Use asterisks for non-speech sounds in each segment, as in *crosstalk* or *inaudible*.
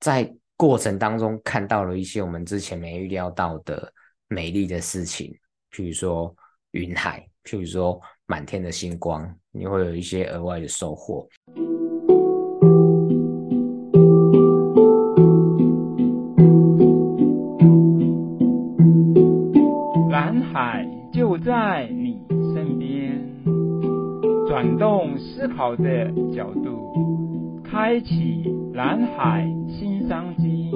在过程当中看到了一些我们之前没预料到的美丽的事情，譬如说云海，譬如说满天的星光，你会有一些额外的收获。蓝海就在你身边，转动思考的角度，开启蓝海新商机。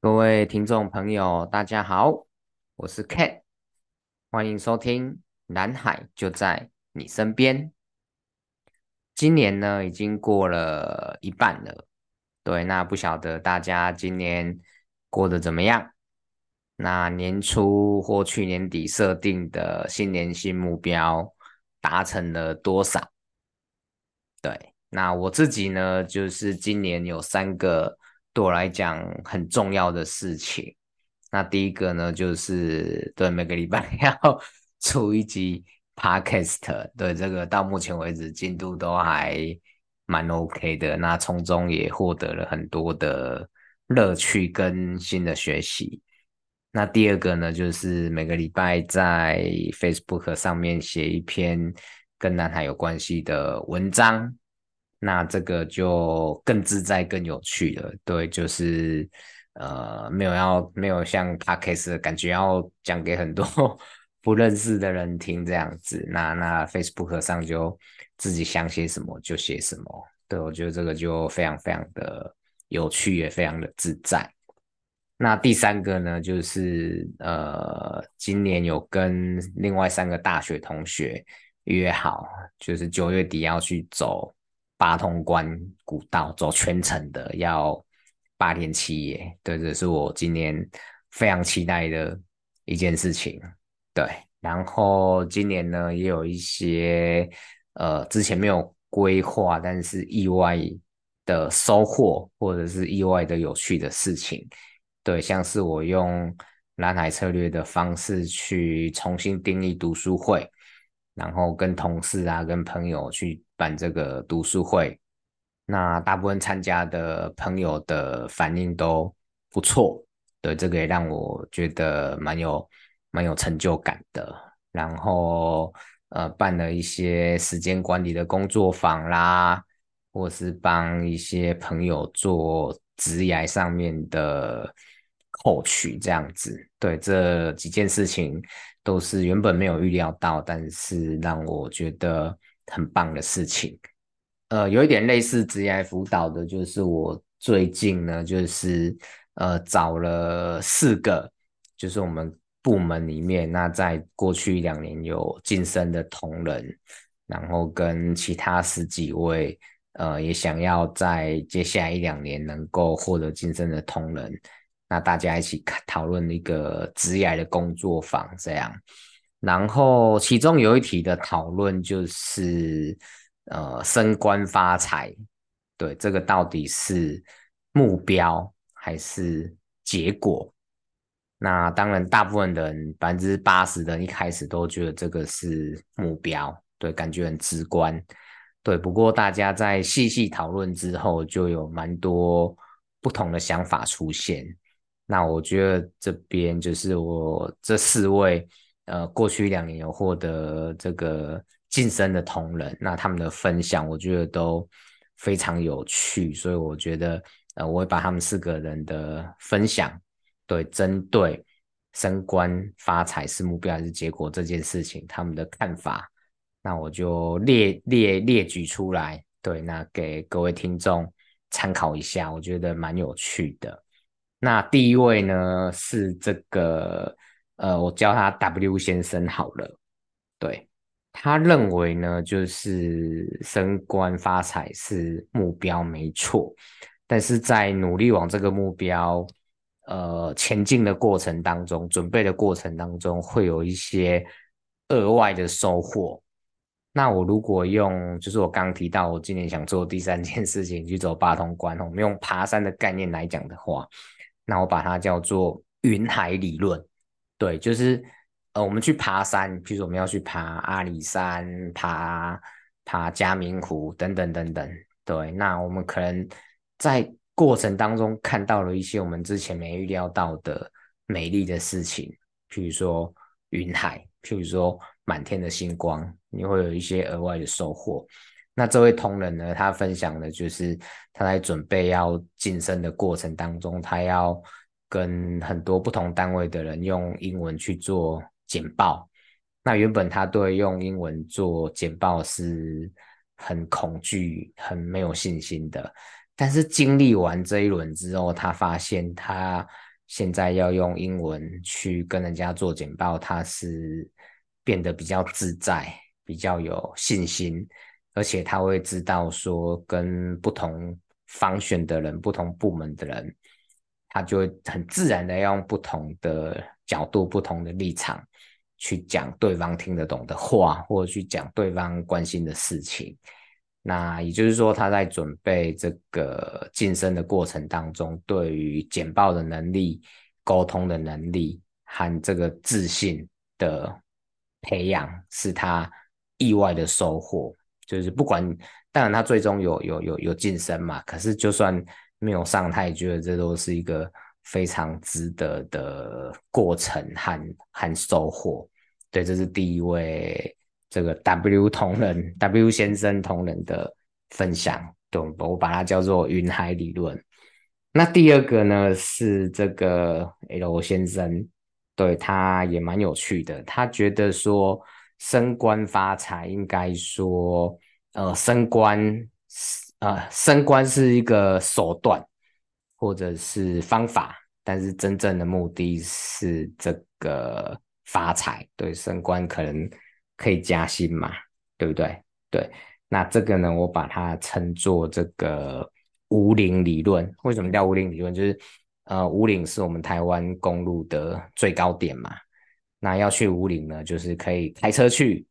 各位听众朋友，大家好，我是 Ken，欢迎收听《蓝海就在你身边》。今年呢，已经过了一半了，对，那不晓得大家今年过得怎么样？那年初或去年底设定的新年新目标达成了多少？对。那我自己呢，就是今年有三个对我来讲很重要的事情。那第一个呢，就是对每个礼拜 *laughs* 要出一集 Podcast，对这个到目前为止进度都还蛮 OK 的。那从中也获得了很多的乐趣跟新的学习。那第二个呢，就是每个礼拜在 Facebook 上面写一篇跟南海有关系的文章。那这个就更自在、更有趣了。对，就是呃，没有要没有像 Podcast 的感觉要讲给很多 *laughs* 不认识的人听这样子。那那 Facebook 上就自己想写什么就写什么。对，我觉得这个就非常非常的有趣，也非常的自在。那第三个呢，就是呃，今年有跟另外三个大学同学约好，就是九月底要去走。八通关古道走全程的要八天七夜，对，这是我今年非常期待的一件事情。对，然后今年呢也有一些呃之前没有规划，但是意外的收获或者是意外的有趣的事情。对，像是我用蓝海策略的方式去重新定义读书会。然后跟同事啊，跟朋友去办这个读书会，那大部分参加的朋友的反应都不错，对，这个也让我觉得蛮有蛮有成就感的。然后呃，办了一些时间管理的工作坊啦，或是帮一些朋友做职涯上面的 coach 这样子，对，这几件事情。都是原本没有预料到，但是让我觉得很棒的事情。呃，有一点类似职业辅导的，就是我最近呢，就是呃找了四个，就是我们部门里面，那在过去一两年有晋升的同仁，然后跟其他十几位，呃，也想要在接下来一两年能够获得晋升的同仁。那大家一起讨论一个职业的工作坊，这样，然后其中有一题的讨论就是，呃，升官发财，对，这个到底是目标还是结果？那当然，大部分人百分之八十的人一开始都觉得这个是目标，对，感觉很直观，对。不过大家在细细讨论之后，就有蛮多不同的想法出现。那我觉得这边就是我这四位，呃，过去两年有获得这个晋升的同仁，那他们的分享，我觉得都非常有趣，所以我觉得，呃，我会把他们四个人的分享，对，针对升官发财是目标还是结果这件事情，他们的看法，那我就列列列举出来，对，那给各位听众参考一下，我觉得蛮有趣的。那第一位呢是这个，呃，我叫他 W 先生好了。对，他认为呢，就是升官发财是目标没错，但是在努力往这个目标，呃，前进的过程当中，准备的过程当中，会有一些额外的收获。那我如果用，就是我刚提到，我今年想做第三件事情，去走八通关，我们用爬山的概念来讲的话。那我把它叫做云海理论，对，就是呃，我们去爬山，譬如说我们要去爬阿里山、爬爬嘉明湖等等等等，对，那我们可能在过程当中看到了一些我们之前没预料到的美丽的事情，譬如说云海，譬如说满天的星光，你会有一些额外的收获。那这位同仁呢，他分享的就是他在准备要晋升的过程当中，他要跟很多不同单位的人用英文去做简报。那原本他对用英文做简报是很恐惧、很没有信心的。但是经历完这一轮之后，他发现他现在要用英文去跟人家做简报，他是变得比较自在、比较有信心。而且他会知道说，跟不同方选的人、不同部门的人，他就会很自然的用不同的角度、不同的立场去讲对方听得懂的话，或者去讲对方关心的事情。那也就是说，他在准备这个晋升的过程当中，对于简报的能力、沟通的能力和这个自信的培养，是他意外的收获。就是不管，当然他最终有有有有晋升嘛，可是就算没有上，他也觉得这都是一个非常值得的过程和和收获。对，这是第一位这个 W 同仁 W 先生同仁的分享，对，我把它叫做云海理论。那第二个呢是这个 L 先生，对，他也蛮有趣的，他觉得说。升官发财，应该说，呃，升官，呃，升官是一个手段或者是方法，但是真正的目的是这个发财。对，升官可能可以加薪嘛，对不对？对，那这个呢，我把它称作这个武岭理论。为什么叫武岭理论？就是，呃，五岭是我们台湾公路的最高点嘛。那要去五岭呢，就是可以开车去，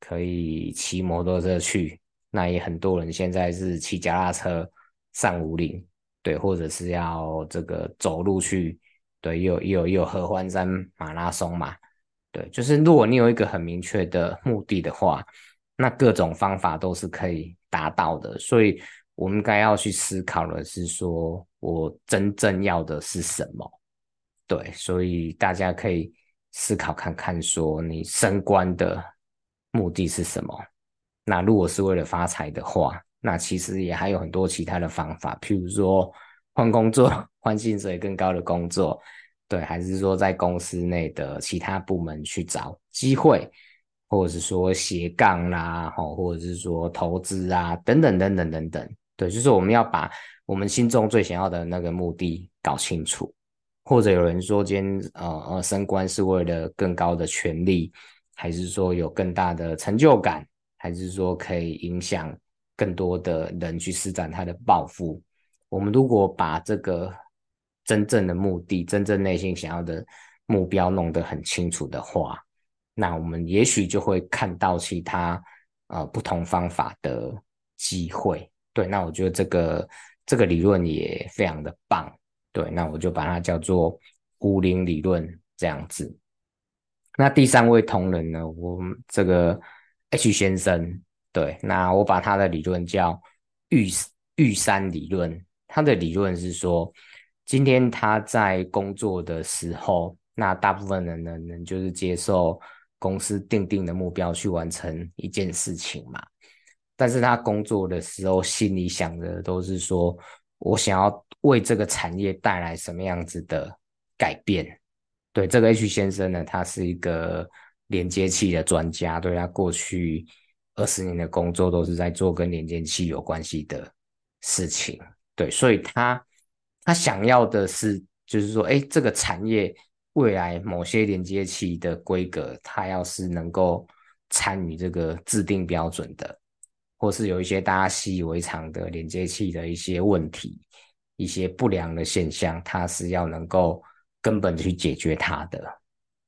可以骑摩托车去。那也很多人现在是骑脚踏车上五岭，对，或者是要这个走路去，对，有有有合欢山马拉松嘛，对，就是如果你有一个很明确的目的的话，那各种方法都是可以达到的。所以我们该要去思考的是说，我真正要的是什么？对，所以大家可以。思考看看，说你升官的目的是什么？那如果是为了发财的话，那其实也还有很多其他的方法，譬如说换工作、*laughs* 换薪水更高的工作，对，还是说在公司内的其他部门去找机会，或者是说斜杠啦，或者是说投资啊，等等等等等等，对，就是我们要把我们心中最想要的那个目的搞清楚。或者有人说，今天呃呃升官是为了更高的权力，还是说有更大的成就感，还是说可以影响更多的人去施展他的抱负？我们如果把这个真正的目的、真正内心想要的目标弄得很清楚的话，那我们也许就会看到其他呃不同方法的机会。对，那我觉得这个这个理论也非常的棒。对，那我就把它叫做武岭理论这样子。那第三位同仁呢，我们这个 H 先生，对，那我把他的理论叫玉玉山理论。他的理论是说，今天他在工作的时候，那大部分人呢，能就是接受公司定定的目标去完成一件事情嘛。但是他工作的时候，心里想的都是说，我想要为这个产业带来什么样子的改变？对，这个 H 先生呢，他是一个连接器的专家，对，他过去二十年的工作都是在做跟连接器有关系的事情。对，所以他他想要的是，就是说，哎，这个产业未来某些连接器的规格，他要是能够参与这个制定标准的。或是有一些大家习以为常的连接器的一些问题，一些不良的现象，它是要能够根本去解决它的。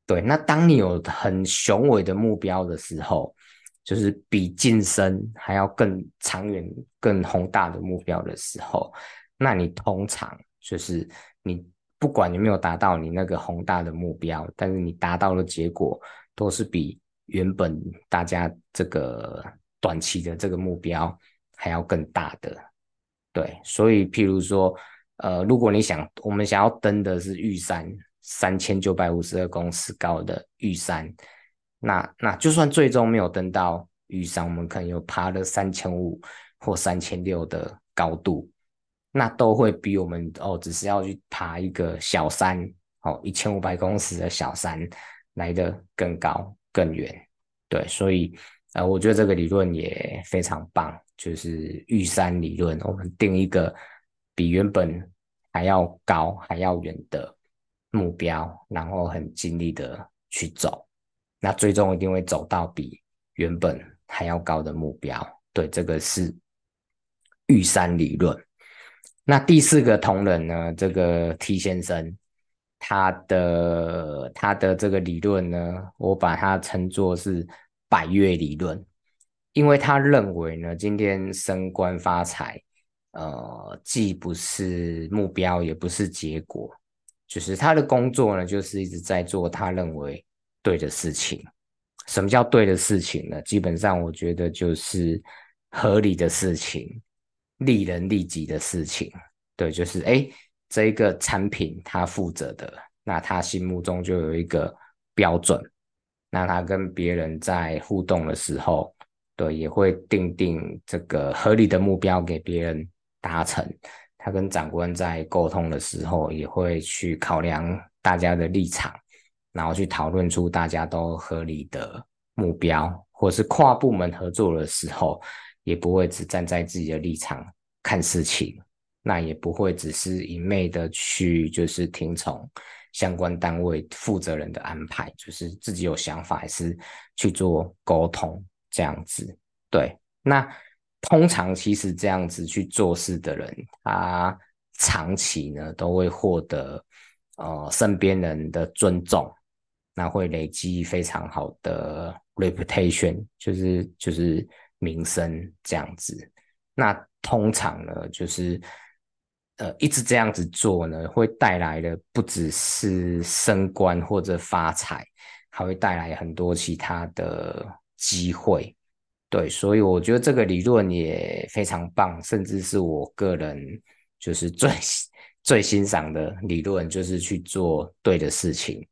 对，那当你有很雄伟的目标的时候，就是比晋升还要更长远、更宏大的目标的时候，那你通常就是你不管有没有达到你那个宏大的目标，但是你达到的结果都是比原本大家这个。短期的这个目标还要更大的，对，所以譬如说，呃，如果你想我们想要登的是玉山，三千九百五十二公尺高的玉山，那那就算最终没有登到玉山，我们可能有爬了三千五或三千六的高度，那都会比我们哦，只是要去爬一个小山，哦，一千五百公尺的小山来得更高更远。对，所以呃，我觉得这个理论也非常棒，就是玉山理论，我们定一个比原本还要高还要远的目标，然后很尽力的去走，那最终一定会走到比原本还要高的目标。对，这个是玉山理论。那第四个同仁呢，这个 T 先生，他的他的这个理论呢，我把它称作是百越理论，因为他认为呢，今天升官发财，呃，既不是目标，也不是结果。就是他的工作呢，就是一直在做他认为对的事情。什么叫对的事情呢？基本上我觉得就是合理的事情，利人利己的事情。对，就是哎，这一个产品他负责的，那他心目中就有一个标准。那他跟别人在互动的时候，对，也会定定这个合理的目标给别人达成。他跟长官在沟通的时候，也会去考量大家的立场，然后去讨论出大家都合理的目标，或是跨部门合作的时候，也不会只站在自己的立场看事情，那也不会只是一昧的去就是听从相关单位负责人的安排，就是自己有想法还是去做沟通这样子。对，那。通常其实这样子去做事的人，他长期呢都会获得呃身边人的尊重，那会累积非常好的 reputation，就是就是名声这样子。那通常呢，就是呃一直这样子做呢，会带来的不只是升官或者发财，还会带来很多其他的机会。对，所以我觉得这个理论也非常棒，甚至是我个人就是最 *laughs* 最欣赏的理论，就是去做对的事情，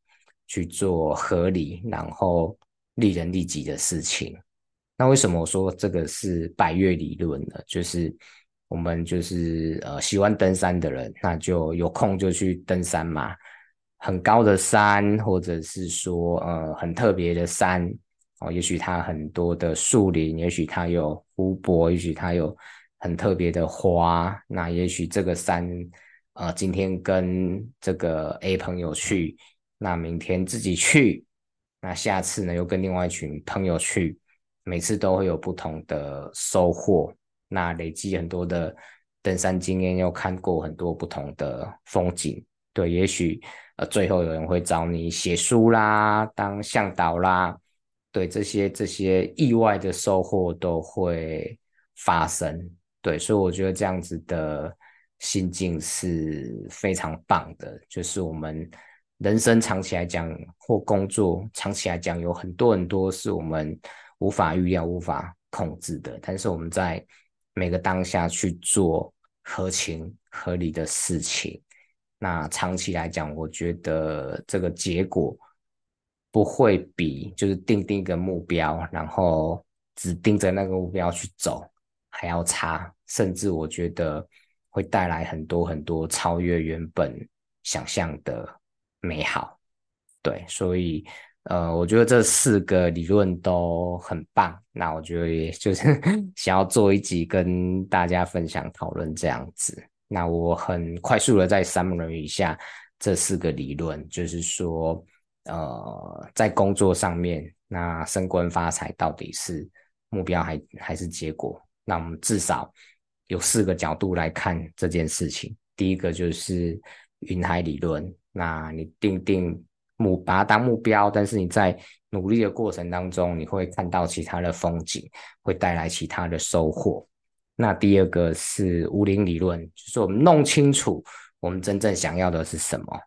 去做合理然后利人利己的事情。那为什么我说这个是百越理论呢？就是我们就是呃喜欢登山的人，那就有空就去登山嘛，很高的山，或者是说呃很特别的山。哦，也许它很多的树林，也许它有湖泊，也许它有很特别的花。那也许这个山，呃，今天跟这个 A 朋友去，那明天自己去，那下次呢又跟另外一群朋友去，每次都会有不同的收获。那累积很多的登山经验，又看过很多不同的风景。对，也许呃最后有人会找你写书啦，当向导啦。对，这些这些意外的收获都会发生，对，所以我觉得这样子的心境是非常棒的。就是我们人生长期来讲，或工作长期来讲，有很多很多是我们无法预料、无法控制的。但是我们在每个当下去做合情合理的事情，那长期来讲，我觉得这个结果。不会比就是定定一个目标，然后只盯着那个目标去走还要差，甚至我觉得会带来很多很多超越原本想象的美好。对，所以呃，我觉得这四个理论都很棒。那我觉得也就是 *laughs* 想要做一集跟大家分享讨论这样子。那我很快速的再 summary 一下这四个理论，就是说。呃，在工作上面，那升官发财到底是目标还还是结果？那我们至少有四个角度来看这件事情。第一个就是云海理论，那你定定目，把它当目标，但是你在努力的过程当中，你会看到其他的风景，会带来其他的收获。那第二个是武陵理论，就是我们弄清楚我们真正想要的是什么，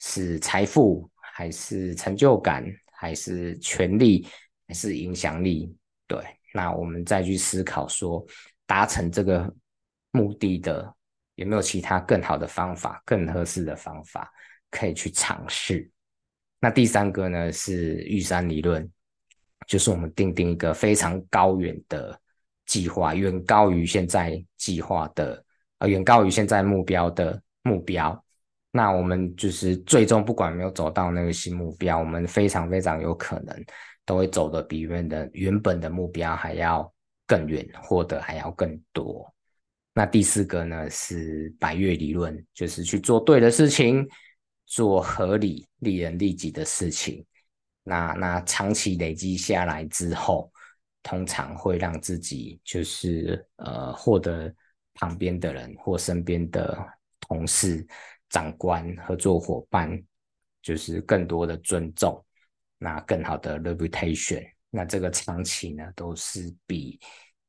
是财富。还是成就感，还是权力，还是影响力？对，那我们再去思考说，达成这个目的的，有没有其他更好的方法、更合适的方法可以去尝试？那第三个呢是玉山理论，就是我们定定一个非常高远的计划，远高于现在计划的，呃，远高于现在目标的目标。那我们就是最终不管没有走到那个新目标，我们非常非常有可能都会走得比原的原本的目标还要更远，获得还要更多。那第四个呢是百岳理论，就是去做对的事情，做合理、利人利己的事情。那那长期累积下来之后，通常会让自己就是呃获得旁边的人或身边的同事、长官、合作伙伴，就是更多的尊重，那更好的 reputation。那这个长期呢，都是比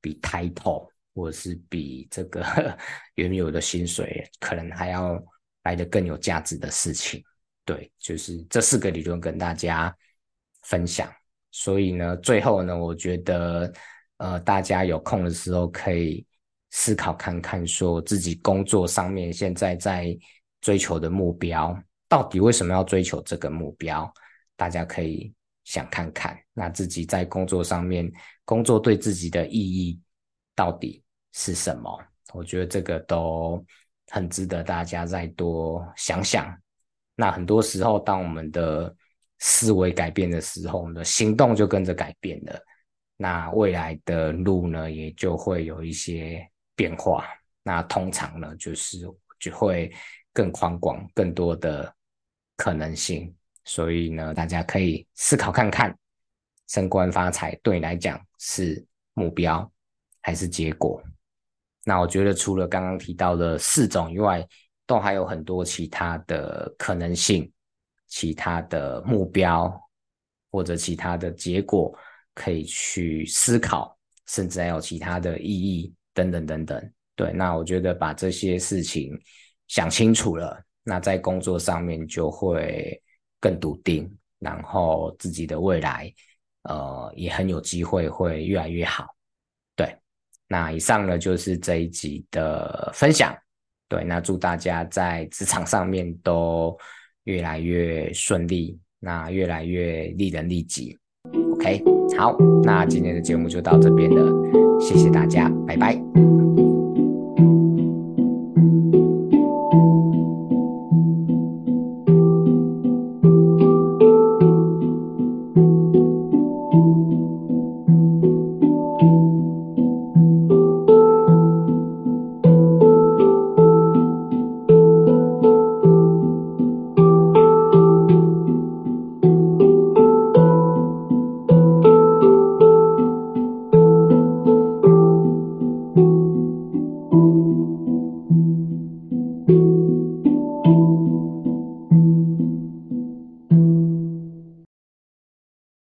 比 title。或者是比这个 *laughs* 原有的薪水可能还要来的更有价值的事情，对，就是这四个理论跟大家分享。所以呢，最后呢，我觉得呃，大家有空的时候可以思考看看，说自己工作上面现在在追求的目标，到底为什么要追求这个目标？大家可以想看看，那自己在工作上面工作对自己的意义到底是什么？我觉得这个都很值得大家再多想想。那很多时候，当我们的思维改变的时候，我们的行动就跟着改变了。那未来的路呢，也就会有一些变化。那通常呢，就是就会更宽广，更多的可能性。所以呢，大家可以思考看看，升官发财对你来讲是目标还是结果？那我觉得除了刚刚提到的四种以外，都还有很多其他的可能性、其他的目标或者其他的结果可以去思考，甚至还有其他的意义等等等等。对，那我觉得把这些事情想清楚了，那在工作上面就会更笃定，然后自己的未来，呃，也很有机会会越来越好。那以上呢，就是这一集的分享，对，那祝大家在职场上面都越来越顺利，那越来越利人利己，OK，好，那今天的节目就到这边了，谢谢大家，拜拜。